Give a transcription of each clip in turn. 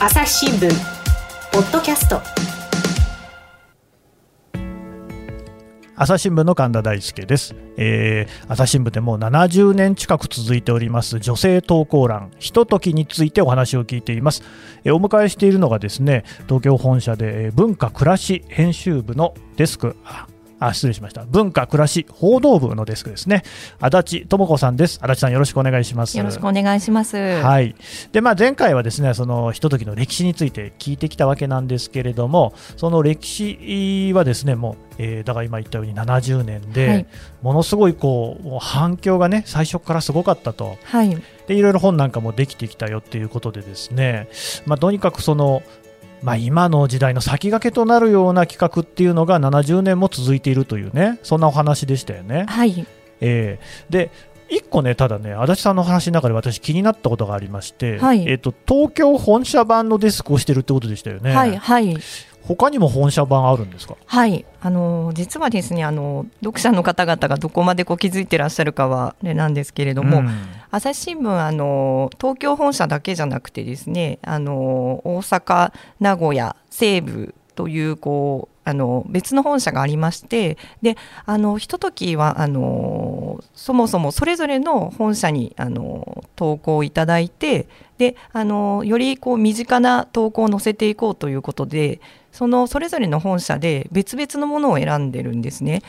朝日新聞ポッドキャスト。朝日新聞の神田大輔です、えー、朝日新聞でもう70年近く続いております女性投稿欄ひとときについてお話を聞いています、えー、お迎えしているのがですね東京本社で文化暮らし編集部のデスク。あ失礼しました。文化暮らし報道部のデスクですね。足立智子さんです。足立さんよろしくお願いします。よろしくお願いします。はい。でまあ前回はですねそのひとときの歴史について聞いてきたわけなんですけれどもその歴史はですねもう、えー、だから今言ったように70年で、はい、ものすごいこう反響がね最初からすごかったと、はい、でいろいろ本なんかもできてきたよっていうことでですねまあとにかくそのまあ、今の時代の先駆けとなるような企画っていうのが70年も続いているというねそんなお話でしたよね。はい。えー、で1個ね、ただね、足立さんの話の中で私、気になったことがありまして、はい、えーと、東京本社版のデスクをしてるってことでしたよね。はい、はい。他にも本社版あるんですか？はい。あの実はですねあの読者の方々がどこまでこう気づいてらっしゃるかはあれなんですけれども、うん、朝日新聞あの東京本社だけじゃなくてですねあの大阪名古屋西部というこうあの別の本社がありましてであのひとときはあのそもそもそれぞれの本社にあの投稿いただいてであのよりこう身近な投稿を載せていこうということでそのそれぞれの本社で別々のものを選んでるんですね。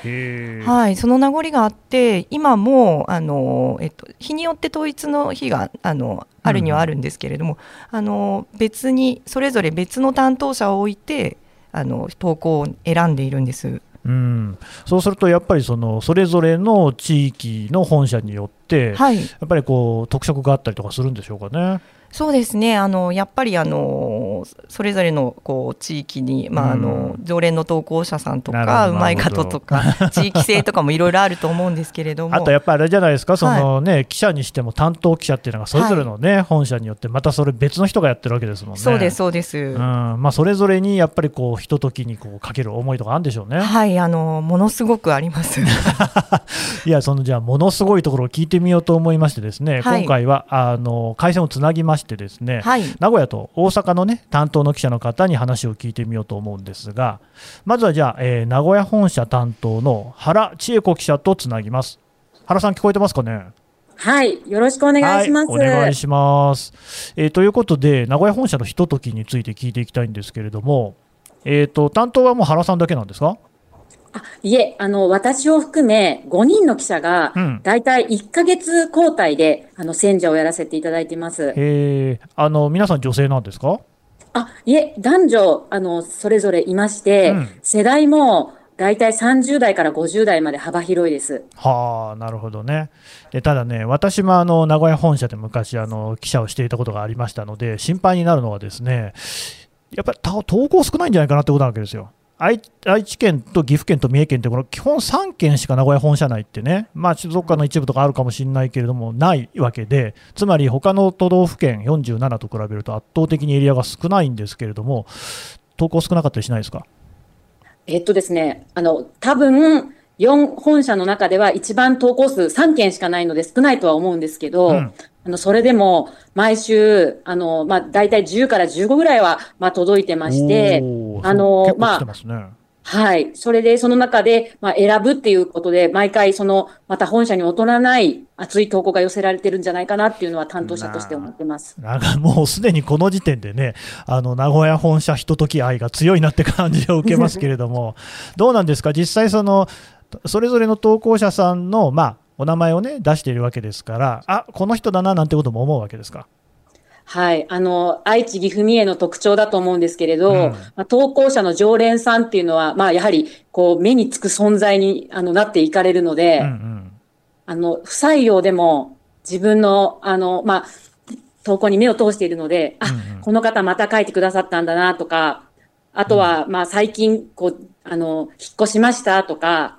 はい、その名残があって今もあの、えっと、日によって統一の日があのあるにはあるんですけれども、うん、あの別にそれぞれ別の担当者を置いてあの投稿を選んでいるんです。うん、そうするとやっぱりそのそれぞれの地域の本社によって、はい、やっぱりこう特色があったりとかするんでしょうかね。そうですね。あのやっぱりあのそれぞれのこう地域に、まあ、あの常連の投稿者さんとかうまい方とか 地域性とかもいろいろあると思うんですけれども。あとやっぱりあれじゃないですかそのね、はい、記者にしても担当記者っていうのがそれぞれのね、はい、本社によってまたそれ別の人がやってるわけですもんね。そうですそうです、うん。まあ、それぞれにやっぱりこうひとときにこうかける思いとかあるんでしょうね。はいあのものすごくあります。いやそのじゃあものすごいところを聞いてみようと思いましてですね、はい、今回はあの回線をつなぎましてですね、はい、名古屋と大阪のね担当の記者の方に話を聞いてみようと思うんですがまずはじゃあ、えー、名古屋本社担当の原千恵子記者とつなぎます。原さん聞こえてますかね？はい、よろしくお願いします。はい、お願いします。えー、ということで、名古屋本社のひとときについて聞いていきたいんですけれども、えーと担当はもう原さんだけなんですか？あいえ、あの、私を含め5人の記者が、大体1か月交代で、あの、選者をやらせていただいています。へあの、皆さん女性なんですか？あ、いえ、男女、あの、それぞれいまして、うん、世代も、大体30代から50代まで幅広いです。はあ、なるほどね。でただね、私もあの名古屋本社で昔あの記者をしていたことがありましたので、心配になるのはですね、やっぱり投稿少ないんじゃないかなってことなわけですよ。愛愛知県と岐阜県と三重県ってこの基本3県しか名古屋本社内ってね、まあ、静岡の一部とかあるかもしれないけれどもないわけでつまり他の都道府県47と比べると圧倒的にエリアが少ないんですけれども投稿少なかったりしないですか？えっとですねあの多分4本社の中では一番投稿数3件しかないので少ないとは思うんですけど、うん、あのそれでも毎週あの、まあ、大体10から15ぐらいは、まあ、届いてまして、あの、まあ、はい。それで、その中で、まあ、選ぶっていうことで、毎回、その、また本社に劣らない熱い投稿が寄せられてるんじゃないかなっていうのは担当者として思ってます。なんかもうすでにこの時点でね、あの、名古屋本社ひととき愛が強いなって感じを受けますけれども、どうなんですか？実際その、それぞれの投稿者さんの、まあ、お名前をね出しているわけですからあこの人だななんてことも思うわけですか？はい。あの、愛知、岐阜、三重の特徴だと思うんですけれど、うん、まあ、投稿者の常連さんっていうのは、まあ、やはり、こう、目につく存在にあのなっていかれるので、うんうん、あの、不採用でも自分の、あの、まあ、投稿に目を通しているので、あ、うんうん、この方また書いてくださったんだなとか、あとは、まあ、最近、こう、あの、引っ越しましたとか、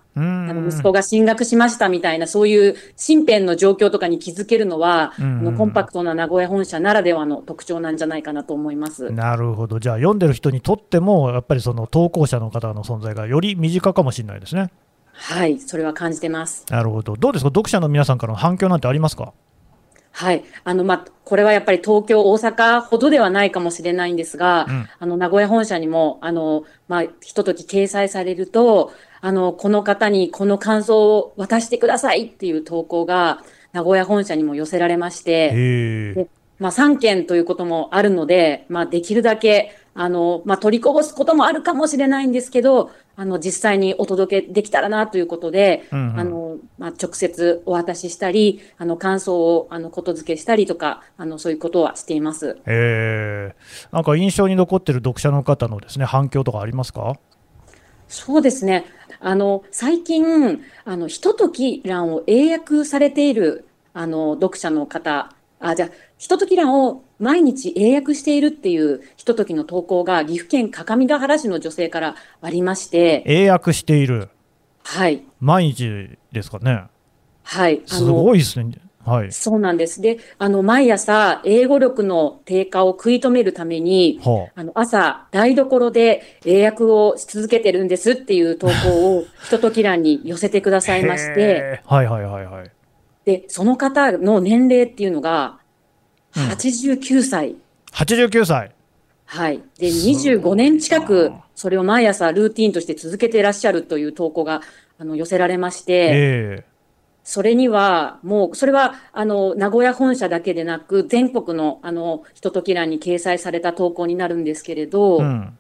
息子が進学しましたみたいな、そういう身辺の状況とかに気づけるのは、あのコンパクトな名古屋本社ならではの特徴なんじゃないかなと思います。なるほど、じゃあ、読んでる人にとっても、やっぱりその投稿者の方の存在がより身近かもしれないですね。はい、それは感じてます。なるほど、どうですか、読者の皆さんからの反響なんてありますか？はい。あの、まあ、これはやっぱり東京、大阪ほどではないかもしれないんですが、うん、あの、名古屋本社にも、あの、まあ、ひととき掲載されると、あの、この方にこの感想を渡してくださいっていう投稿が、名古屋本社にも寄せられまして、でまあ、3件ということもあるので、まあ、できるだけ、あの、まあ、取りこぼすこともあるかもしれないんですけど、あの、実際にお届けできたらなということで、うんうん、あの、まあ、直接お渡ししたり、あの、感想を、あの、ことづけしたりとか、あの、そういうことはしています。えー、なんか印象に残ってる読者の方のですね、反響とかありますか？そうですね。あの、最近、あの、ひととき欄を英訳されている、あの、読者の方、あ、じゃあ、ひととき欄を毎日英訳しているっていうひとときの投稿が岐阜県各務原市の女性からありまして。英訳している。はい。毎日ですかね。はい。すごいですね。はい、そうなんです。で、あの、毎朝、英語力の低下を食い止めるために、はあ、あの、朝、台所で英訳をし続けてるんですっていう投稿を、ひととき欄に寄せてくださいまして、はいはいはいはい。で、その方の年齢っていうのが、89歳。うん、89歳。はい。で、25年近く、それを毎朝ルーティンとして続けていらっしゃるという投稿が、あの、寄せられまして、えーそれには、もう、それは、あの、名古屋本社だけでなく、全国の、あの、ひととき欄に掲載された投稿になるんですけれど、うん、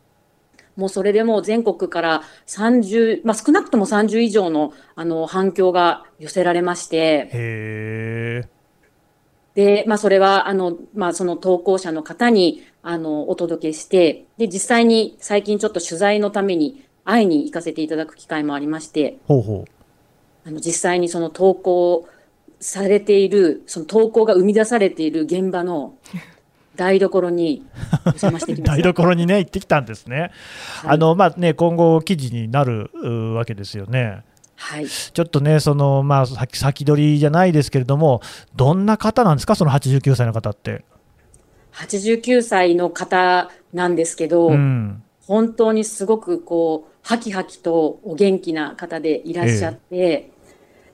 もうそれでもう全国から30、まあ、少なくとも30以上の、あの、反響が寄せられまして、へで、まあ、それは、あの、まあ、その投稿者の方に、あの、お届けして、で、実際に最近ちょっと取材のために会いに行かせていただく機会もありまして、ほうほうあの実際にその投稿されている、その投稿が生み出されている現場の 台所に 台所にね、行ってきたんですね。はい、あのまあね、今後、記事になるわけですよね。はい、ちょっとね、そのまあ、先取りじゃないですけれども、どんな方なんですか、その89歳の方って。89歳の方なんですけど、うん、本当にすごくこう、はきはきとお元気な方でいらっしゃって、ええ、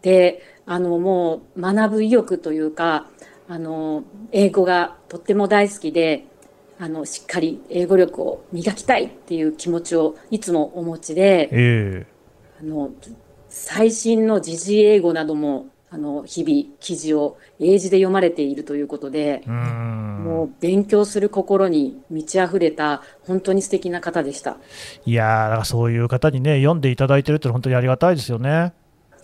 で、あの、もう学ぶ意欲というか、あの、英語がとっても大好きで、あの、しっかり英語力を磨きたいっていう気持ちをいつもお持ちで、え、あの、最新の時事英語などもあの日々記事を英字で読まれているということでもう勉強する心に満ち溢れた本当に素敵な方でした。いやそういう方にね読んでいただいてるって本当にありがたいですよね。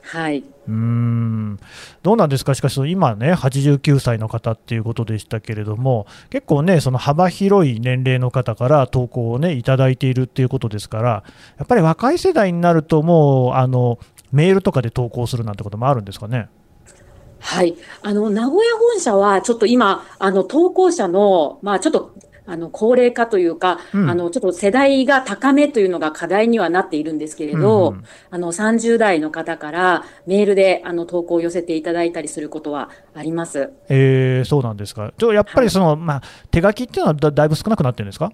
はい。うん。どうなんですか、しかし今ね、89歳の方っていうことでしたけれども、結構ね、その幅広い年齢の方から投稿をね、いただいているっていうことですから、やっぱり若い世代になると、もうあのメールとかで投稿するなんてこともあるんですかね？はい。あの、名古屋本社は、ちょっと今、あの、投稿者の、まあ、ちょっと、あの、高齢化というか、うん、あの、ちょっと世代が高めというのが課題にはなっているんですけれど、うん、あの、30代の方からメールで、あの、投稿を寄せていただいたりすることはあります。えー、そうなんですか。ちょやっぱりその、はい、まあ、手書きっていうのはだだいぶ少なくなってるんですか？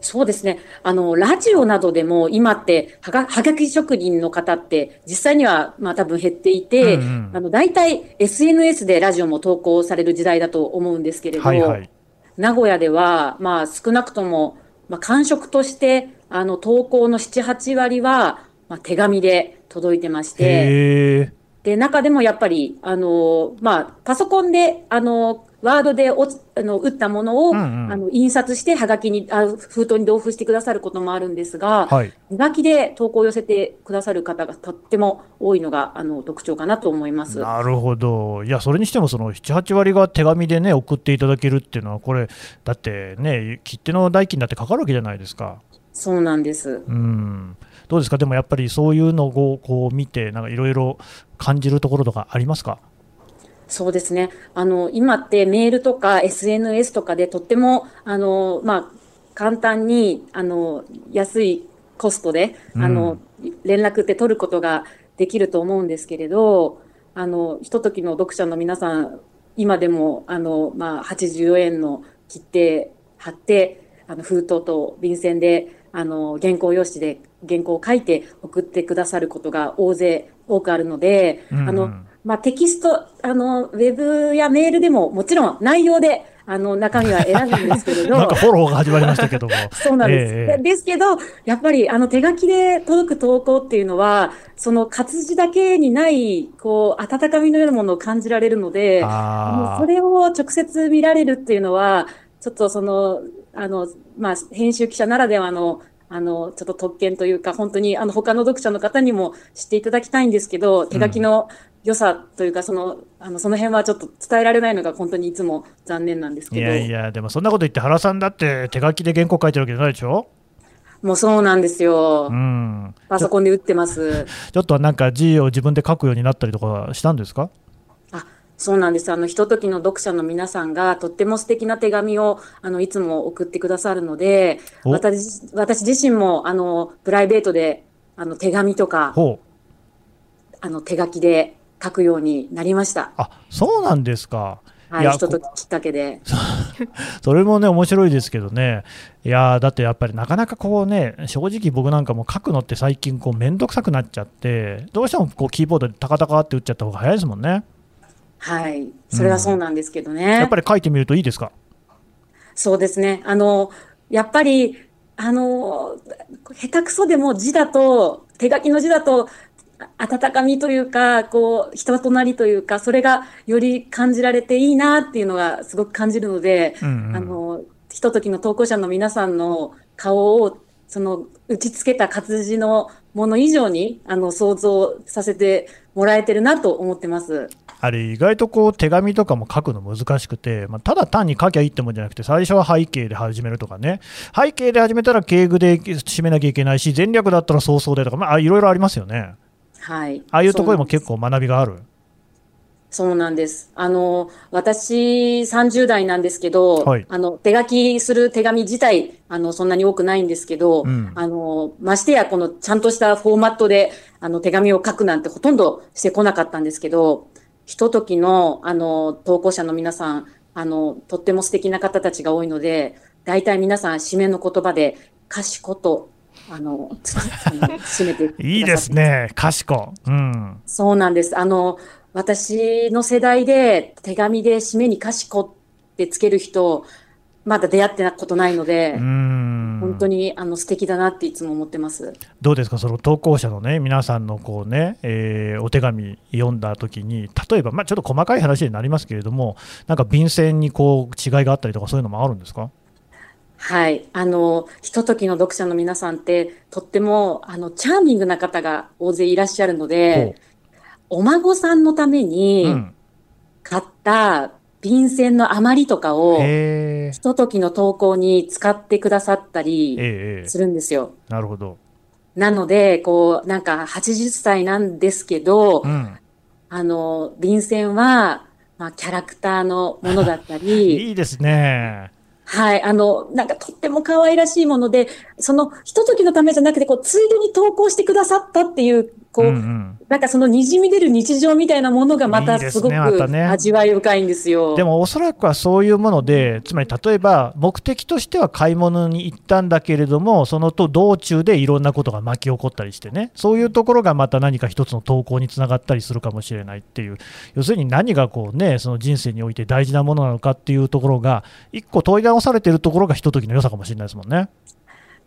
そうですね。あの、ラジオなどでも今ってはが、はがき職人の方って実際にはまあ多分減っていて、うんうん、あの、大体 SNS でラジオも投稿される時代だと思うんですけれど、はいはい、名古屋ではまあ少なくとも、まあ、感触としてあの投稿の7、8割は、まあ、手紙で届いてまして、で、中でもやっぱり、あの、まあ、パソコンで、あの、ワードでおあの打ったものを、うんうん、あの印刷してはがきにあ封筒に同封してくださることもあるんですが、はい、手書きで投稿を寄せてくださる方がとっても多いのがあの特徴かなと思います。なるほど、いやそれにしてもその7、8割が手紙で、ね、送っていただけるっていうのは、これ、だってね、切手の代金だってかかるわけじゃないですか。そうなんです。うん。どうですか、でもやっぱりそういうのをこう見て、なんかいろいろ感じるところとかありますか？そうですね。あの、今ってメールとか SNS とかでとっても、あの、まあ、簡単に、あの、安いコストで、うん、あの、連絡って取ることができると思うんですけれど、あの、ひとときの読者の皆さん、今でも、あの、まあ、84円の切手貼って、あの、封筒と便箋で、あの、原稿用紙で原稿を書いて送ってくださることが大勢多くあるので、うんうん、あの、まあ、テキスト、あの、ウェブやメールでももちろん内容で、あの、中身は選ぶんですけれど。なんかフォローが始まりましたけども。そうなんです。えー、ですけど、やっぱり、あの、手書きで届く投稿っていうのは、その活字だけにない、こう、温かみのようなものを感じられるので、それを直接見られるっていうのは、ちょっとその、あの、まあ、編集記者ならではの、あの、ちょっと特権というか、本当に、あの、他の読者の方にも知っていただきたいんですけど、手書きの良さというか、その、あの、その辺はちょっと伝えられないのが本当にいつも残念なんですけど。いやいや、でもそんなこと言って原さんだって手書きで原稿書いてるわけじゃないでしょ？もうそうなんですよ。うん。パソコンで打ってます。ちょっとなんか字を自分で書くようになったりとかしたんですか？あ、そうなんです。あの、ひとときの読者の皆さんがとっても素敵な手紙を、あの、いつも送ってくださるので、私、私自身も、あの、プライベートで、あの、手紙とか、あの、手書きで書くようになりました。あ、そうなんですか。はい、ひとときっかけで。それもね、面白いですけどね、いやだってやっぱりなかなかこうね、正直僕なんかも書くのって最近、こう面倒くさくなっちゃって、どうしてもこうキーボードでタカタカって打っちゃった方が早いですもんね。はい、それはそうなんですけどね。うん、やっぱり書いてみるといいですか？そうですね。あの、やっぱり、あの、下手くそでも字だと、手書きの字だと、温かみというか、こう、人となりというか、それがより感じられていいなっていうのがすごく感じるので、うんうん、あの、ひとときの投稿者の皆さんの顔を、その、打ち付けた活字のもの以上に、あの、想像させてもらえてるなと思ってます。あれ、意外とこう、手紙とかも書くの難しくて、まあ、ただ単に書きゃいいってもんじゃなくて、最初は背景で始めるとかね、背景で始めたら敬具で締めなきゃいけないし、前略だったら早々でとか、まあ、いろいろありますよね。はい。ああいうところにも結構学びがある？そうなんです。あの、私30代なんですけど、はい、あの、手書きする手紙自体、あの、そんなに多くないんですけど、うん、あの、ましてやこのちゃんとしたフォーマットで、あの、手紙を書くなんてほとんどしてこなかったんですけど、ひとときの、あの、投稿者の皆さん、あの、とっても素敵な方たちが多いので、大体皆さん締めの言葉で、かしこと、あの、締めていいですね、賢。うん。そうなんです。あの、私の世代で手紙で締めに賢ってつける人、まだ出会ってなことないので、本当にあの素敵だなっていつも思ってますどうですか、その投稿者のね、皆さんのこうね、えー、お手紙読んだときに、例えば、まあ、ちょっと細かい話になりますけれども、なんか便箋にこう違いがあったりとか、そういうのもあるんですか？はい。あの、ひとときの読者の皆さんって、とっても、あの、チャーミングな方が大勢いらっしゃるので、お孫さんのために、買った便箋の余りとかを、ひとときの投稿に使ってくださったりするんですよ。なるほど。なので、こう、なんか80歳なんですけど、うん、あの、便箋は、まあ、キャラクターのものだったり。いいですね。はい。あの、なんかとっても可愛らしいもので、その、ひと時のためじゃなくて、こう、ついでに投稿してくださったっていう、こう、うんうん、なんかそのにじみ出る日常みたいなものがまたすごく味わい深いんですよ。いいでね、でもおそらくはそういうもので、つまり例えば目的としては買い物に行ったんだけれども、そのと道中でいろんなことが巻き起こったりしてね、そういうところがまた何か一つの投稿につながったりするかもしれないっていう、要するに何がこうね、その人生において大事なものなのかっていうところが、一個問い直されてるところがひとときの良さかもしれないですもんね。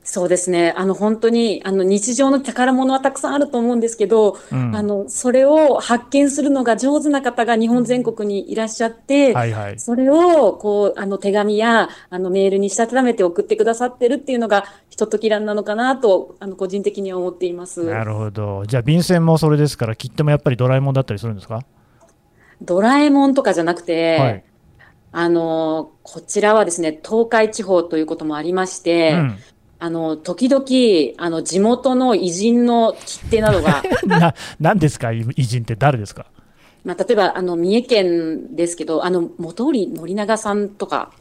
そうですね。あの、本当に、あの、日常の宝物はたくさんあると思うんですけど、うん、あの、それを発見するのが上手な方が日本全国にいらっしゃって、はいはい、それを、こう、あの、手紙や、あの、メールにしたためて送ってくださってるっていうのが、ひとときらんなのかなと、あの、個人的には思っています。なるほど。じゃあ、便箋もそれですから、きっともやっぱりドラえもんだったりするんですか？ドラえもんとかじゃなくて、はい、あの、こちらはですね、東海地方ということもありまして、うんあの、時々、あの、地元の偉人の切手などが。な、何ですか？偉人って誰ですか？まあ、例えば、あの、三重県ですけど、あの、本織宣長さんとか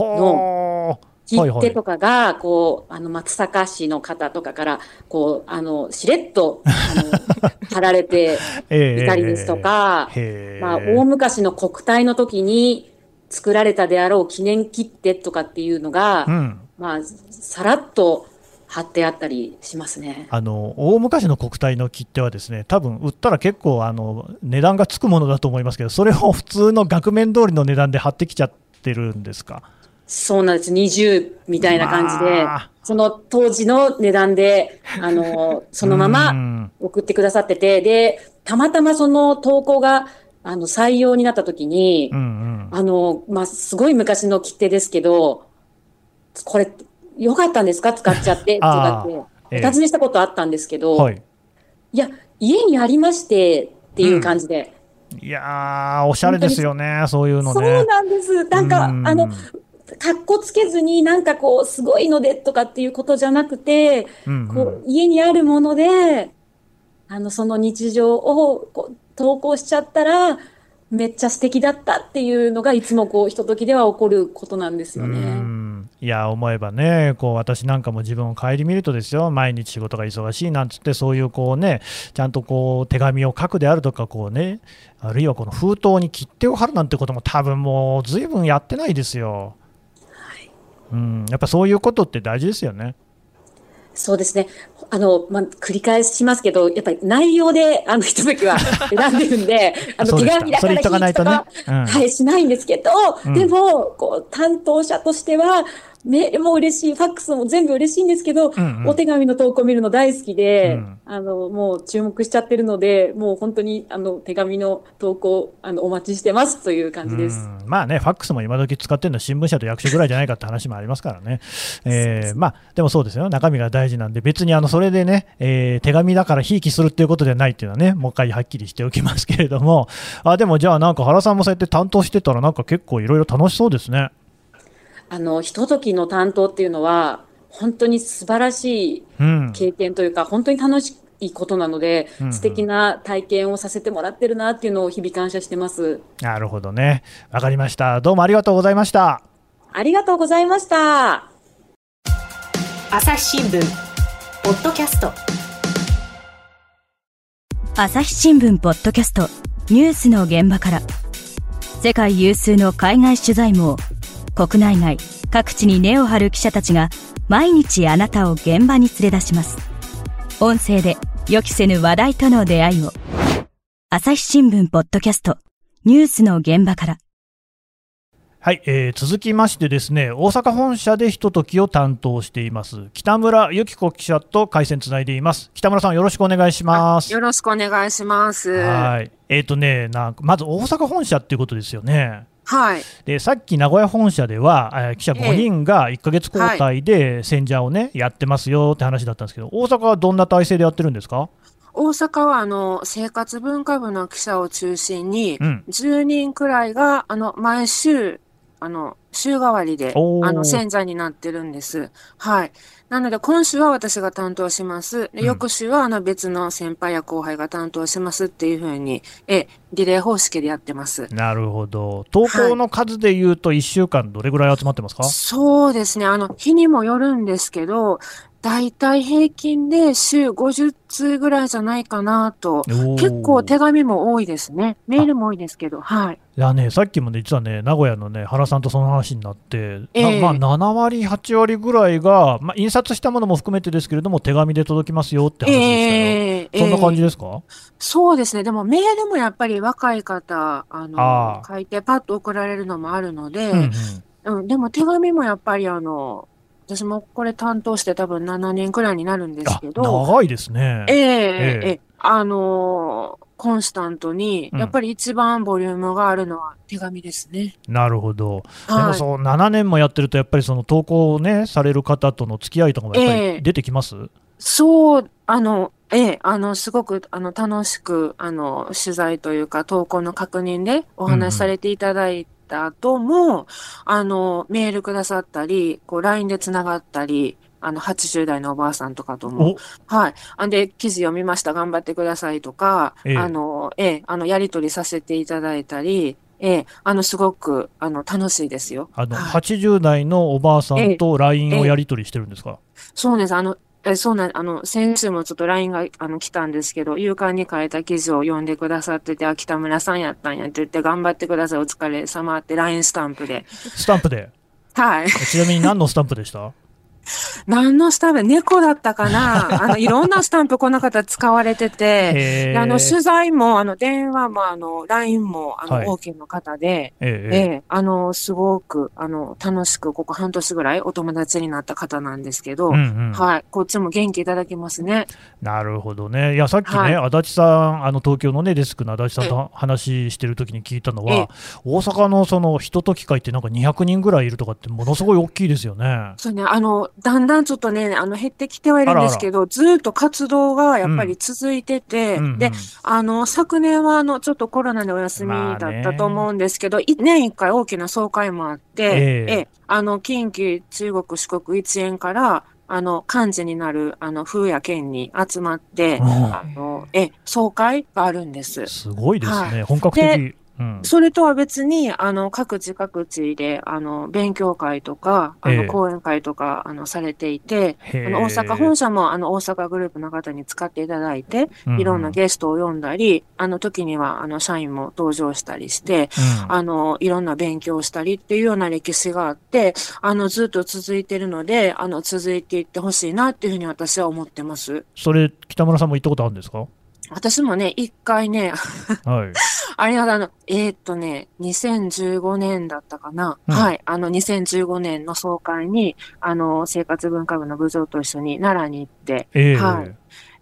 の切手とかが、こう、あの、松阪市の方とかから、こう、あの、しれっと、あの、貼られていたりですとか、まあ、大昔の国体の時に作られたであろう記念切手とかっていうのが、うんまあ、さらっと貼ってあったりしますね。あの大昔の国体の切手はですね多分売ったら結構あの値段がつくものだと思いますけどそれを普通の額面通りの値段で貼ってきちゃってるんですか？そうなんです。20みたいな感じで、まあ。その当時の値段であのそのまうまん。送ってくださっててでたまたまその投稿があの採用になった時に、うんうん。あの、まあ、すごい昔の切手ですけど、これ、良かったんですか？使っちゃって、とかって、ええ。お尋ねしたことあったんですけど、はい。いや、家にありましてっていう感じで。いやー、おしゃれですよね、そういうのそうね。なんです。なんか、うん。あの、かっこつけずになんかこう、すごいのでとかっていうことじゃなくて、うんこう、家にあるもので、あの、その日常をこう投稿しちゃったら、めっちゃ素敵だったっていうのが、いつもこう、ひとときでは起こることなんですようね。んいや思えばねこう私なんかも自分を顧みるとですよ毎日仕事が忙しいなんつってそういうこうねちゃんとこう手紙を書くであるとかこうねあるいはこの封筒に切手を貼るなんてことも多分もうずいぶんやってないですよ。うん、やっぱそういうことって大事ですよね。そうですね。あの、まあ、繰り返しますけど、やっぱり内容で、あの、ひとときは 選んでるんで、あの、手紙だからとかないとね。うん。はい、しないんですけど、うん。でも、こう、担当者としては、メールも嬉しい、ファックスも全部嬉しいんですけど、うんうん。お手紙の投稿見るの大好きで、うんあの、もう注目しちゃってるので、もう本当に、あの、手紙の投稿、あの、お待ちしてますという感じです。うん。まあね、ファックスも今時使ってるのは新聞社と役所ぐらいじゃないかって話もありますからね、えーまあ、でもそうですよ、中身が大事なんで、別にあのそれでね、えー手紙だからひいきするっていうことではないっていうのはね、もう一回はっきりしておきますけれども、あでもじゃあ、なんか原さんもそうやって担当してたら、なんか結構いろいろ楽しそうですね。あの、ひとときの担当っていうのは、本当に素晴らしいうん、経験というか、本当に楽しいことなので、うんうん。素敵な体験をさせてもらってるなっていうのを日々感謝してます。なるほどね、わかりました、どうもありがとうございました。ありがとうございました。朝日新聞。ポッドキャスト。朝日新聞ポッドキャスト。ニュースの現場から。世界有数の海外取材網国内外各地に根を張る記者たちが毎日あなたを現場に連れ出します音声で予期せぬ話題との出会いを朝日新聞ポッドキャストニュースの現場からはい、えー続きましてですね大阪本社でひとときを担当しています北村由紀子記者と回線つないでいます北村さんよろしくお願いしますよろしくお願いします。ははい。えっ、とね、なんかまず大阪本社っていうことですよね。い。で、さっき名古屋本社では、えー記者5人が1ヶ月交代で選者をね、やってますよって話だったんですけど、大阪はどんな体制でやってるんですか？大阪はあの生活文化部の記者を中心にうん。10人くらいがあの毎週あの週替わりであの選者になってるんです。はい。なので今週は私が担当します。でうん翌週はあの別の先輩や後輩が担当しますっていうふうにえリレー方式でやってます。なるほど。投稿の数で言うと1週間どれぐらい集まってますか、そうですね。あの、日にもよるんですけど、だいたい平均で週50通ぐらいじゃないかなと。結構手紙も多いですね。メールも多いですけど、はい。いやね、さっきもね、実はね、名古屋のね、原さんとその話になって、ええなまあ、7割、8割ぐらいが、まあ、印刷したものも含めてですけれども、手紙で届きますよって話でしたよ。ええそんな感じええですか、そうですね。でもメールもやっぱり若い方、あの、書いてパッと送られるのもあるので、うんうんうん、でも手紙もやっぱりあの、私もこれ担当して多分7年くらいになるんですあけど、長いですね。えええええあのーコンスタントに、うんやっぱり一番ボリュームがあるのは手紙ですね。なるほど。でもはい。そう、7年もやってると、やっぱりその投稿をね、される方との付き合いとかもやっぱええり出てきます、そう、あの、ええ、あの、すごく、あの、楽しく、あの、取材というか、投稿の確認でお話しされていただいた後も、あの、メールくださったり、こう、LINE でつながったり、あの、80代のおばあさんとかとも、おはい。あんで、記事読みました、頑張ってくださいとか、ええあの、ええ、あの、やり取りさせていただいたり、ええ、あの、すごく、あの、楽しいですよ。あのはい80代のおばあさんと LINE をやり取りしてるんですか、そうです。あの、えそうなん、あの、先週もちょっと LINE が、あの、来たんですけど、勇敢に書いた記事を読んでくださってて、あ、北村さんやったんやって言って、頑張ってください、お疲れ様って LINE スタンプで。スタンプで？はい。ちなみに何のスタンプでした？何のスタンプ猫だったかな？あの、いろんなスタンプこの方使われてて、あの、取材も、あの、電話も、あの、LINE も、あの、はい、OK の方で、えええあの、すごく、あの、楽しく、ここ半年ぐらいお友達になった方なんですけど、うんうん、はい、こっちも元気いただきますね。なるほどね。いや、さっきね、はい、足立さん、あの、東京のね、デスクの足立さんと話してるときに聞いたのは、大阪のその、人と機械ってなんか200人ぐらいいるとかって、ものすごい大きいですよね。そうね、あの、だんだんちょっとね、あの、減ってきてはいるんですけど、あらあら。ずっと活動がやっぱり続いてて、うん、で、あの、昨年はあの、ちょっとコロナでお休みだったと思うんですけど、まあ、年一回大きな総会もあって、えー、え、あの、近畿、中国、四国一円から、あの、幹事になる、あの、風や県に集まって、あの、え、総会があるんです。すごいですね。はい、本格的。それとは別に、あの、各地各地で、あの、勉強会とか、あの、講演会とか、あの、されていて、あの、大阪本社も、あの、大阪グループの方に使っていただいて、いろんなゲストを呼んだり、あの、時には、あの、社員も登場したりして、うん、あの、いろんな勉強をしたりっていうような歴史があって、あの、ずっと続いてるので、あの、続いていってほしいなっていうふうに私は思ってます。それ、北村さんも行ったことあるんですか？私もね、一回ね、はい。あれはあの、えー、っとね、2015年だったかな、うん、はい。あの、2015年の総会に、あの、生活文化部の部長と一緒に奈良に行って、えー、はい。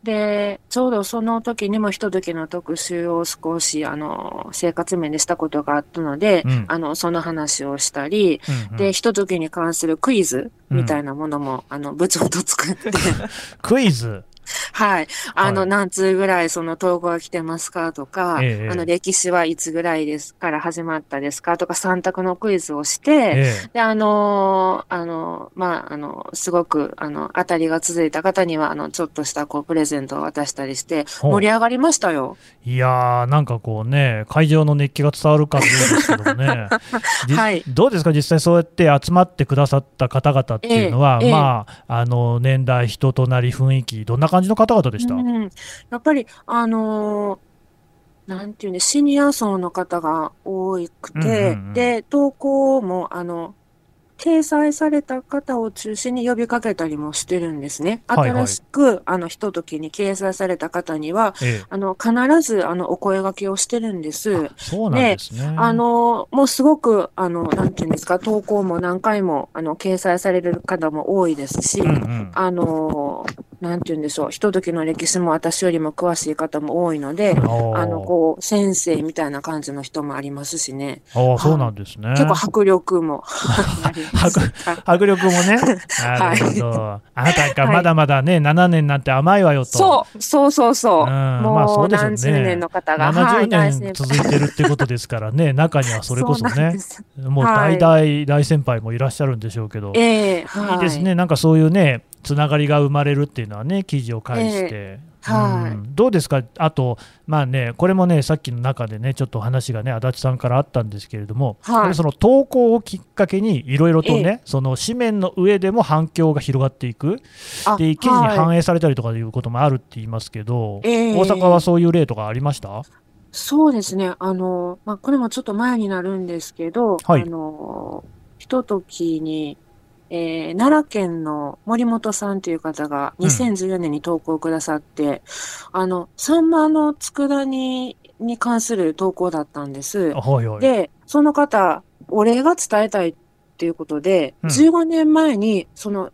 で、ちょうどその時にもひとときの特集を少し、あの、生活面でしたことがあったので、うん、あの、その話をしたり、うんうん、で、ひとときに関するクイズみたいなものも、うん、あの、部長と作って。クイズ？はい。あの、はい、何通ぐらいその投稿が来てますか？とか、ええ、あの、歴史はいつぐらいですから始まったですか？とか、3択のクイズをして、え、で、あのあのまあ、あの、すごく、あの、当たりが続いた方には、あの、ちょっとした、こう、プレゼントを渡したりして、盛り上がりましたよ。いやー、なんかこうね、会場の熱気が伝わるかどうですけどね。はい。どうですか、実際そうやって集まってくださった方々っていうのは、まあ、あの、年代、人となり、雰囲気、どんな感じの方々でした、うん、やっぱり、あのー、なんていうね、シニア層の方が多くて、うんうんうん、で、投稿も、あの、掲載された方を中心に呼びかけたりもしてるんですね。はいはい、新しく、あの、ひとときに掲載された方には、ええ、あの、必ず、あの、お声掛けをしてるんです。そうなんですね。あの、もうすごく、あの、なんていうんですか、投稿も何回も、あの、掲載される方も多いですし、うんうん、あの、なんて言うんでしょう、ひとときの歴史も私よりも詳しい方も多いので、あの、こう、先生みたいな感じの人もありますしね。ああ、そうなんですね。結構迫力も。迫力もね。はい、あなたがまだまだね、7年なんて甘いわよと。そう、そうそうそう。うん、もう何十年の方が。70年続いてるってことですからね、中にはそれこそね、もう大大大先輩もいらっしゃるんでしょうけど、えー、いいですね、なんかそういうね、つながりが生まれるっていうのはね、記事を介して。えーはい、うん、どうですか、あと、まあね、これもね、さっきの中でね、ちょっと話がね、足立さんからあったんですけれども、はい、その投稿をきっかけに、いろいろとね、その紙面の上でも反響が広がっていく、で記事に反映されたりとかいうこともあるって言いますけど、はい、大阪はそういう例とかありました？そうですね、あのまあ、これもちょっと前になるんですけど、はい、あのひとときに、えー、奈良県の森本さんという方が2014年に投稿くださって、うん、あの、サンマの佃煮に関する投稿だったんです。はいはい、で、その方、お礼が伝えたいっていうことで、うん、15年前に、その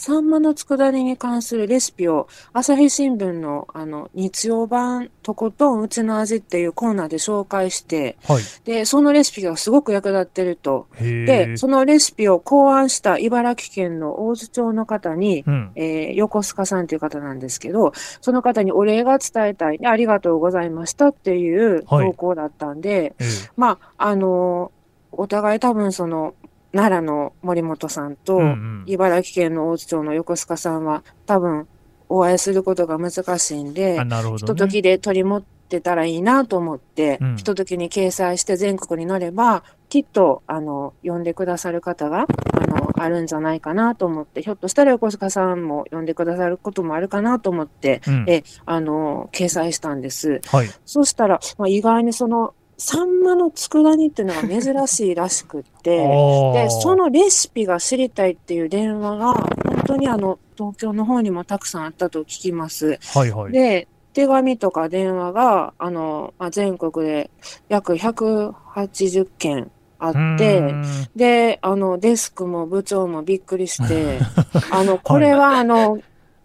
サンマの佃煮に関するレシピを朝日新聞のあの日曜版とことんうちの味っていうコーナーで紹介して、はい、で、そのレシピがすごく役立ってると。で、そのレシピを考案した茨城県の大津町の方に、うん、えー、横須賀さんという方なんですけど、その方にお礼が伝えたい、ありがとうございましたっていう投稿だったんで、はい、まあ、あのお互い多分その奈良の森本さんと、茨城県の大津町の横須賀さんは、多分、お会いすることが難しいんで、ね、ひとときで取り持ってたらいいなと思って、うん、ひとときに掲載して全国に乗れば、きっと、あの、呼んでくださる方が、あの、あるんじゃないかなと思って、ひょっとしたら横須賀さんも呼んでくださることもあるかなと思って、うん、え、あの、掲載したんです。はい。そしたら、まあ、意外にその、サンマの佃煮っていうのが珍しいらしくって、で、そのレシピが知りたいっていう電話が、本当にあの、東京の方にもたくさんあったと聞きます。はいはい。で、手紙とか電話が、あの、まあ、全国で約180件あってで、あの、デスクも部長もびっくりして、あの、これは、あの、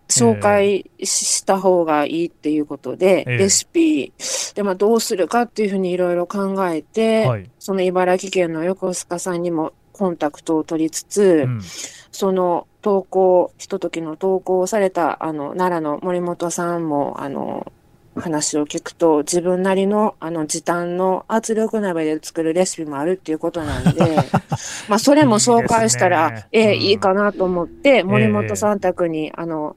紹介しした方がいいっていうことで、ええ。レシピで、まあ、どうするかっていうふうにいろいろ考えて、はい。その茨城県の横須賀さんにもコンタクトを取りつつ、うん。その投稿、ひとときの投稿をされた、あの、奈良の森本さんも、あの、話を聞くと、自分なりの、あの、時短の圧力鍋で作るレシピもあるっていうことなんで、まあ、それも紹介したら、いいねええうんいいかなと思って、森本さん宅に、あの、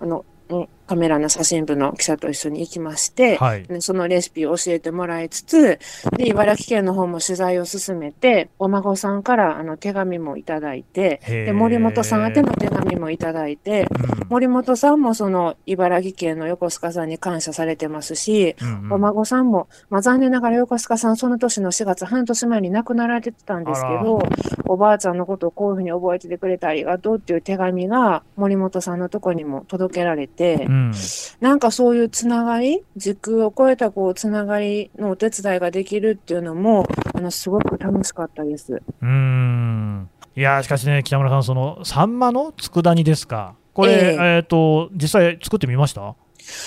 あの、うんカメラの写真部の記者と一緒に行きまして、はい。でそのレシピを教えてもらいつつ、で、茨城県の方も取材を進めて、お孫さんからあの手紙もいただいて、で、森本さん宛ての手紙もいただいて、うん森本さんもその茨城県の横須賀さんに感謝されてますし、うんうん。お孫さんも、まあ、残念ながら横須賀さんその年の4月半年前に亡くなられてたんですけど、おばあちゃんのことをこういうふうに覚えててくれてありがとうっていう手紙が森本さんのとこにも届けられて、うん。なんかそういうつながり、時空を超えたこうつながりのお手伝いができるっていうのも、あの、すごく楽しかったです。うーん。いやーしかしね、北村さん、そのサンマの佃煮ですか、これ、ええ。えーと実際作ってみました？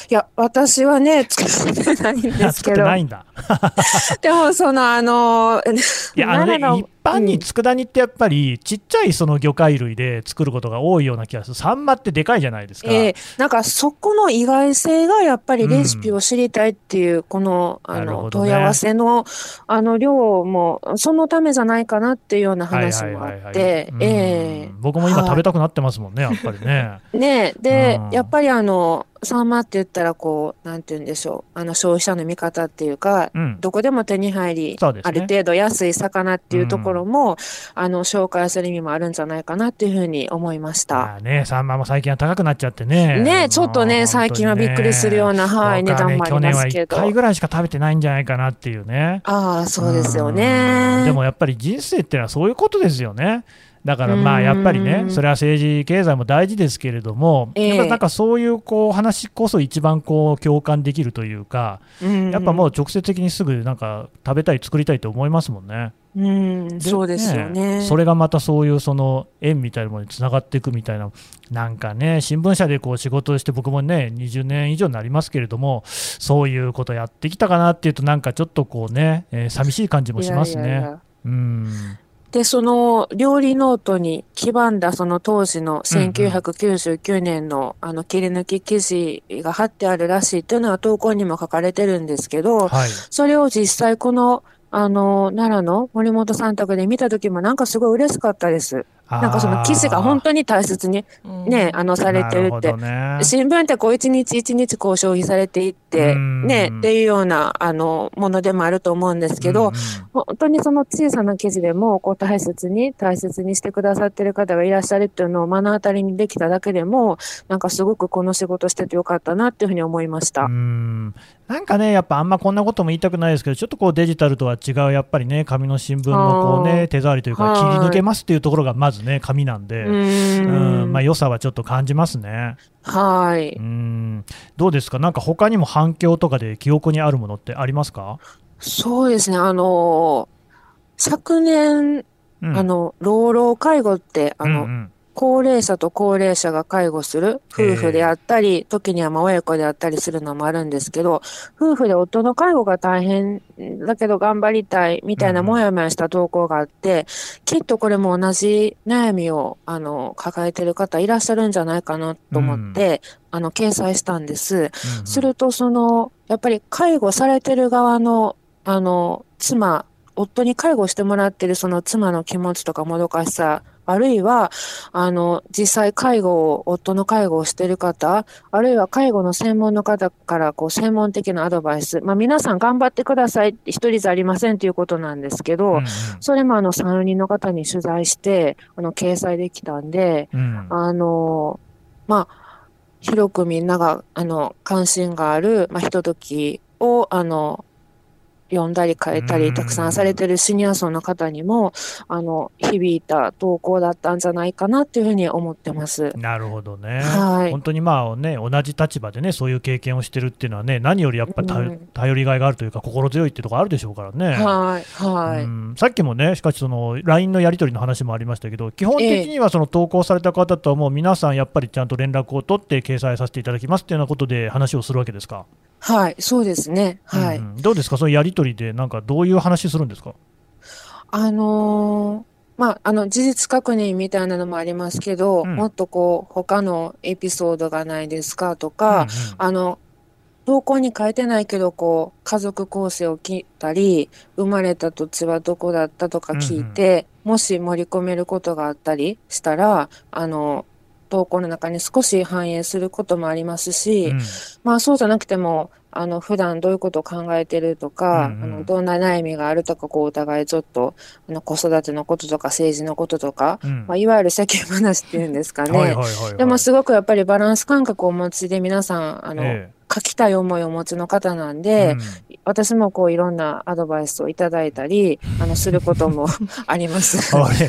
いや、私はね、作ってないんです作っけど、てないんだ。でもその、あの、いや、あのね、一般に佃煮ってやっぱり、ちっちゃいその魚介類で作ることが多いような気がする、サンマってでかいじゃないですか。ええ。なんかそこの意外性がやっぱりレシピを知りたいっていう、この、あの、ね。問い合わせの、あの、量も、そのためじゃないかなっていうようなはい話もあはいはいはいって、僕も今はい。食べたくなってますもんね、やっぱりね。ねでうん、やっぱりあの、サンマって言ったらこう、なんて言うんでしょう、あの、消費者の味方っていうか、うん、どこでも手に入り、ね。ある程度安い魚っていうところも、あの、紹介する意味もあるんじゃないかなっていうふうに思いました。まあね、サンマも最近は高くなっちゃってね。ねちょっとね、最近はびっくりするような、はい、値段もありますけど去年は1。回ぐらいしか食べてないんじゃないかなっていうね。ああ、そうですようんね。でもやっぱり人生ってのはそういうことですよね。だからまあやっぱりねう、んそれは政治、経済も大事ですけれども、ええやっぱなんかそういうこう話こそ一番こう共感できるというか、うんやっぱもう直接的にすぐなんか食べたい、作りたいと思いますもんね。うん、そうですよね。それがまたそういうその縁みたいなものにつながっていくみたいな、なんかね、新聞社でこう仕事をして、僕もね、20年以上になりますけれども、そういうことやってきたかなっていうと、なんかちょっとこうね、えー寂しい感じもしますね。いやいやいやうんで、その料理ノートに黄ばんだその当時の1999年のあの切り抜き記事が貼ってあるらしいっていうのは投稿にも書かれてるんですけど、はい、それを実際このあの、奈良の森本さん宅で見た時もなんかすごい嬉しかったです。なんかその記事が本当に大切にね、あの、されてるって。ね、新聞ってこう一日一日こう消費されていって、うんね、っていうような、あの、ものでもあると思うんですけど、本当にその小さな記事でも、こう大切に、大切にしてくださってる方がいらっしゃるっていうのを目の当たりにできただけでも、なんかすごくこの仕事しててよかったなっていうふうに思いました。うんなんかね、やっぱあんまこんなことも言いたくないですけど、ちょっとこうデジタルとは違う、やっぱりね、紙の新聞のこうあね、ー手触りというか、切り抜けますっていうところがまずね、紙なんで、ううんん。まあ、良さはちょっと感じますね。はい。うんどうですか、なんか他にも反響とかで記憶にあるものってありますか、そうですね。あの、昨年、うん、あの、老老介護って、あの、うんうん高齢者と高齢者が介護する夫婦であったり、時にはまあ親子であったりするのもあるんですけど、夫婦で夫の介護が大変だけど頑張りたいみたいなうんもやもやした投稿があって、きっとこれも同じ悩みをあの抱えてる方いらっしゃるんじゃないかなと思って、あの掲載したんです。うんうん。すると、その、やっぱり介護されてる側の、あの、妻、夫に介護してもらってるその妻の気持ちとかもどかしさ、あるいは、あの、実際介護を、夫の介護をしてる方、あるいは介護の専門の方から、こう、専門的なアドバイス、まあ皆さん頑張ってくださいって一人じゃありませんということなんですけど、うんうん。それもあの、3、4人の方に取材して、あの、掲載できたんで、うん。あの、まあ、広くみんなが、あの、関心がある、まあ、ひとときを、あの、読んだり書いたりたくさんされてるシニア層の方にも、あの、響いた投稿だったんじゃないかなっていうふうに思ってます。なるほどね。はい、本当にまあね、同じ立場でね、そういう経験をしてるっていうのはね、何よりやっぱり、うん、頼りがいがあるというか、心強いっていうところあるでしょうからね。はい。はい。うん、さっきもね、しかしその、LINE のやり取りの話もありましたけど、基本的にはその投稿された方とはもう皆さんやっぱりちゃんと連絡を取って掲載させていただきますっていうようなことで話をするわけですか？はい、そうですね。はい。うん、どうですか、そのやり取りで、なんかどういう話するんですか？あのー、まあ、あの事実確認みたいなのもありますけど、うん、もっとこう他のエピソードがないですか？とか、うんうん、あの投稿に書いてないけどこう家族構成を聞いたり生まれた土地はどこだったとか聞いて、うんうん、もし盛り込めることがあったりしたらあの投稿の中に少し反映することもありますし、うん、まあそうじゃなくても、あの、普段どういうことを考えてるとか、うんうん、あの、どんな悩みがあるとか、こう、お互いちょっと、あの、子育てのこととか、政治のこととか、うん、まあ、いわゆる世間話っていうんですかね。でもすごくやっぱりバランス感覚をお持ちで皆さん、あの、ええ。書きたい思いをお持ちの方なんで、うん、私もこういろんなアドバイスをいただいたり、あの、することも あります。はい。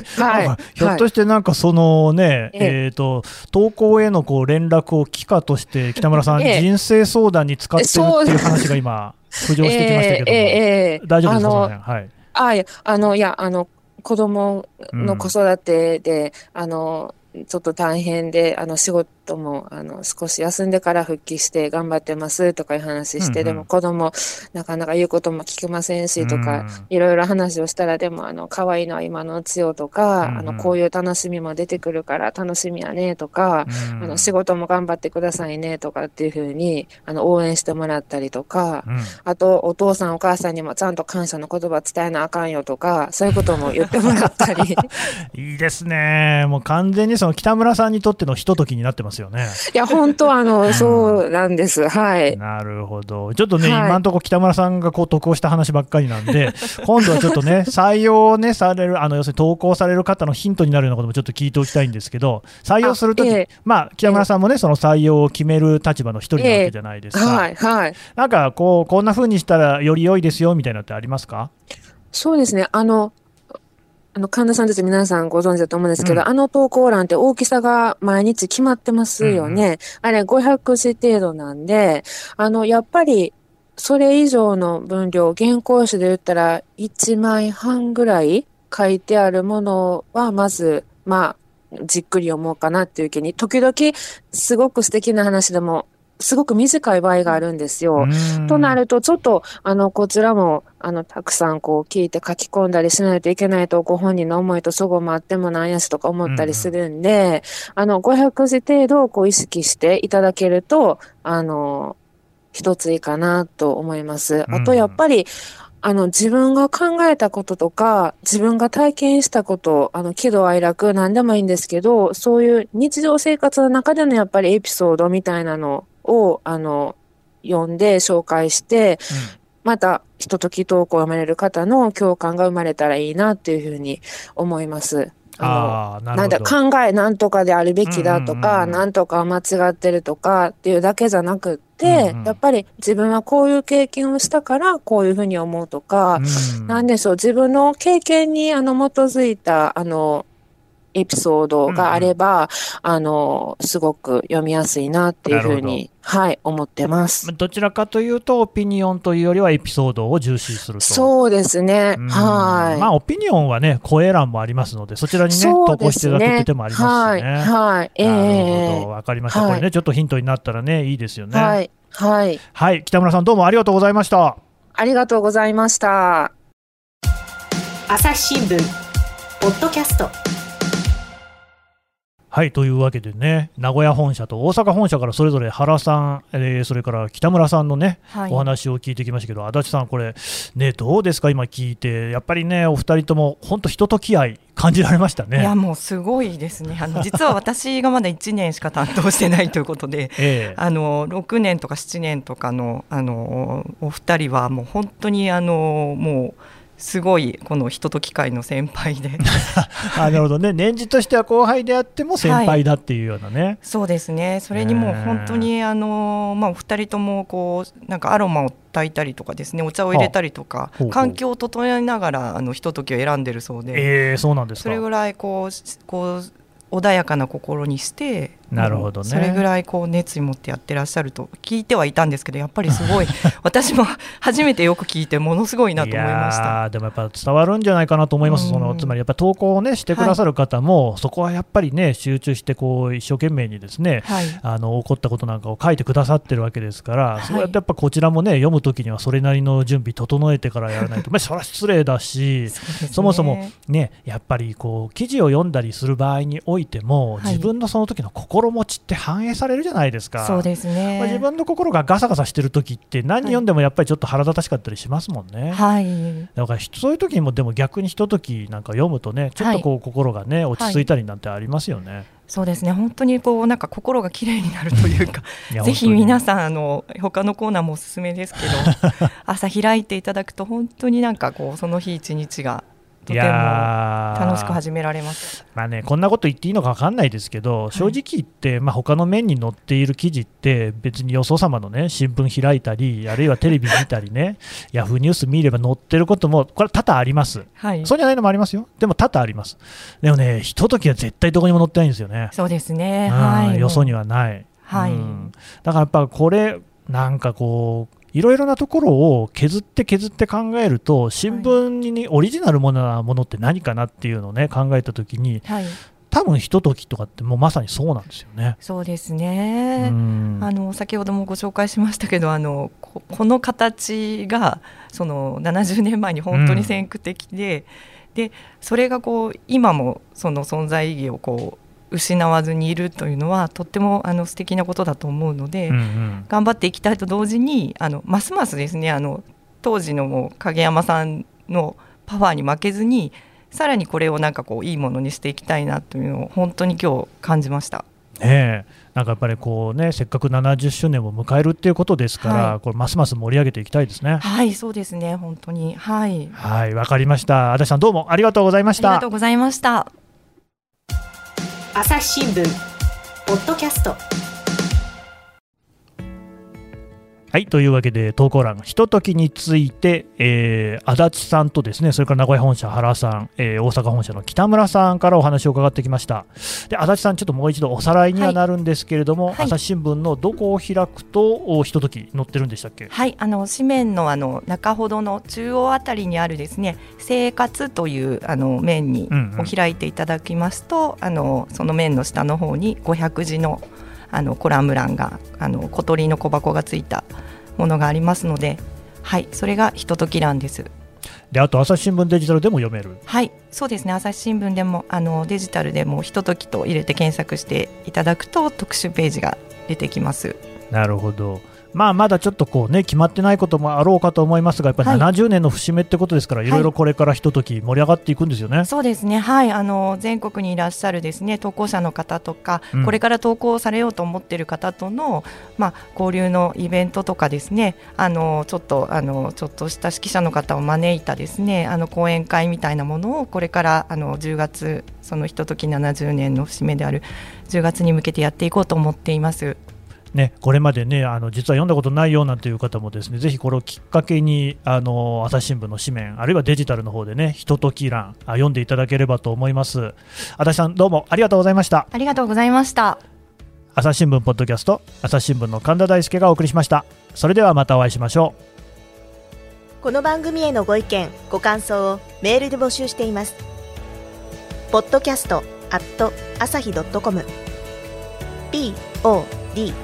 ひょっとしてなんかそのね、えっ、ー、と、投稿へのこう連絡を機として、北村さん、え人生相談に使ってるっていう話が今、浮上してきましたけども、え。ー、大丈夫ですか、はい。あ、いや、あの、いや、あの、子供の子育てで、うん、あの、ちょっと大変で、あの、仕事ともあの少し休んでから復帰して頑張ってますとかいう話して、うんうん、でも子供なかなか言うことも聞きませんしとか、いろいろ話をしたらでもあの可愛いのは今のうちよとか、うんうん、あのこういう楽しみも出てくるから楽しみやねとか、うん、あの仕事も頑張ってくださいねとかっていうふうにあの応援してもらったりとか、うん、あとお父さんお母さんにもちゃんと感謝の言葉伝えなあかんよとかそういうことも言ってもらったり。いいですね。もう完全にその北村さんにとってのひとときになってますよね。いや、本当あの、そうなんです。はい。なるほど。ちょっとね、はい、今のところ北村さんがこう得をした話ばっかりなんで、今度はちょっとね、採用ね、される、あの、要するに投稿される方のヒントになるようなこともちょっと聞いておきたいんですけど、採用するとき、えー、まあ、北村さんもね、その採用を決める立場の一人なわけじゃないですか。えー、はい、はい。なんか、こう、こんなふうにしたらより良いですよ、みたいなのってありますか？そうですね。あの、あの、神田さんたち皆さんご存知だと思うんですけど、うん、あの投稿欄って大きさが毎日決まってますよね。うん、あれ500字程度なんで、あの、やっぱり、それ以上の分量、原稿紙で言ったら1枚半ぐらい書いてあるものは、まず、まあ、じっくり読もうかなっていう気に、時々すごく素敵な話でもすごく短い場合があるんですよ。となると、ちょっと、あの、こちらも、あの、たくさんこう聞いて書き込んだりしないといけないと、ご本人の思いとそごもあってもなんやしとか思ったりするんで、うん、あの、500字程度をこう意識していただけると、あの、一ついいかなと思います。あと、やっぱり、あの、自分が考えたこととか、自分が体験したこと、あの、喜怒哀楽、なんでもいいんですけど、そういう日常生活の中でのやっぱりエピソードみたいなのを、あの、読んで紹介して、うん、また、ひととき投稿を読まれる方の共感が生まれたらいいなっていうふうに思います。あのなんだ考えなんとかであるべきだとか、うんうんうん、なんとか間違ってるとかっていうだけじゃなくって、うんうん、やっぱり自分はこういう経験をしたからこういうふうに思うとか、うん、なんでしょう自分の経験にあの基づいたあのエピソードがあれば、うんうん、あの、すごく読みやすいなっていうふうに、はい、思ってます。どちらかというと、オピニオンというよりはエピソードを重視すると。そうですね。はい。まあ、オピニオンはね、声欄もありますので、そちらにね、ね投稿していただくって手もありますしね。はい。はい。えー、なるほど。わかりました。はい、これね、ちょっとヒントになったらね、いいですよね。はい。はい。はい。北村さん、どうもありがとうございました。ありがとうございました。朝日新聞、ポッドキャスト。はいというわけでね、名古屋本社と大阪本社からそれぞれ原さん、えー、それから北村さんのね、はい、お話を聞いてきましたけど、足立さん、これ、ね、どうですか、今聞いて、やっぱりね、お二人とも本当、ひととき合い、感じられましたね。いやもうすごいですね、あの実は私がまだ1年しか担当してないということで、ええ、あの6年とか7年とかのあのお二人は、もう本当にあのもう。すごいこの人と機械の先輩で。あなるほどね。年次としては後輩であっても先輩だっていうようなね、はい、そうですね。それにもう本当にあの、まあ、お二人ともこうなんかアロマを炊いたりとかですね。お茶を入れたりとか環境を整えながらあのひとときを選んでるそうで、えー、そうなんですそれぐらいこうこう穏やかな心にしてなるほどね。それぐらいこう熱意持ってやってらっしゃると聞いてはいたんですけどやっぱりすごい 私も初めてよく聞いてものすごいなと思いました。でもやっぱ伝わるんじゃないかなと思います、そのつまりやっぱ投稿をねしてくださる方も、はい、そこはやっぱりね集中してこう一生懸命にですね、はい、あの起こったことなんかを書いてくださってるわけですから、はい、そうやってやっぱこちらもね読むときにはそれなりの準備整えてからやらないと、まあ、それは失礼だしそ、ね,、そもそもねやっぱりこう記事を読んだりする場合においても、自分のその時の心持ちって反映されるじゃないですか、そうですね、まあ、自分の心がガサガサしてる時って何読んでもやっぱりちょっと腹立たしかったりしますもんね、はい、だからそういう時にもでも逆にひとときなんか読むとねちょっとこう心がね、落ち着いたりなんてありますよね。はいそうですね。本当にこうなんか心がきれいになるというか ぜひ皆さんあの他のコーナーもおすすめですけど 朝開いていただくと本当になんかこうその日一日がとても楽しく始められます。まあね、こんなこと言っていいのか分かんないですけど、正直言って、まあ他の面に載っている記事って、別によそ様の、ね、新聞開いたり、あるいはテレビ見たりね、ヤフーニュース見れば載ってることも、これ、多々あります、はい、そうじゃないのもありますよ、でも多々あります、でもね、ひとときは絶対どこにも載ってないんですよね、そうですね、はい、よそにはない。はい、うん、だからやっぱこれなんかこういろいろなところを削って削って考えると新聞にオリジナルものなものって何かなっていうのをね考えたときに、はい、多分ひとときとかってもうまさにそうなんですよね。そうですね。あの先ほどもご紹介しましたけど、あのこの形がその70年前に本当に先駆的で、うん、でそれがこう今もその存在意義をこう失わずにいるというのはとってもあの素敵なことだと思うので、うんうん、頑張っていきたいと同時にあのますますですねあの当時のもう影山さんのパワーに負けずにさらにこれをなんかこういいものにしていきたいなというのを本当に今日感じました。ねなんかやっぱりこうねせっかく70周年を迎えるっていうことですから、はい、これますます盛り上げていきたいですね。はい、そうですね、本当に。はい。はい、わかりました。足立さんどうもありがとうございました。ありがとうございました。朝日新聞ポッドキャストはいというわけで投稿欄ひとときについて、えー、足立さんとですねそれから名古屋本社原さん、えー、大阪本社の北村さんからお話を伺ってきました。で足立さんちょっともう一度おさらいにはなるんですけれども、はい、朝日新聞のどこを開くとひととき載ってるんでしたっけ？はいあの紙面のあの中ほどの中央あたりにあるですね生活というあの面にを開いていただきますと、うんうん、あのその面の下の方に500字のあのコラム欄があの小鳥の小箱がついたものがありますので、はい、それがひととき欄です。であと朝日新聞デジタルでも読める。はいそうですね。朝日新聞でもあのデジタルでもひとときと入れて検索していただくと特集ページが出てきます。なるほどまあ、まだちょっとこう、ね、決まってないこともあろうかと思いますが、やっぱり70年の節目ってことですから、はい、いろいろこれからひととき盛り上がっていくんですよね、はい、そうですね、はい、あの全国にいらっしゃるですね投稿者の方とか、うん、これから投稿されようと思っている方との、まあ、交流のイベントとかですね、あのちょっとあのちょっとした指揮者の方を招いたですねあの講演会みたいなものを、これからあの10月、そのひととき70年の節目である10月に向けてやっていこうと思っています。ね、これまでねあの実は読んだことないようなんていう方もですねぜひこれをきっかけにあの朝日新聞の紙面あるいはデジタルの方でねひととき欄あ読んでいただければと思います。足立さんどうもありがとうございました。ありがとうございました。朝日新聞ポッドキャスト朝日新聞の神田大輔がお送りしました。それではまたお会いしましょう。この番組へのご意見ご感想をメールで募集しています。ポッドキャストアット朝日ドットコム。Podcast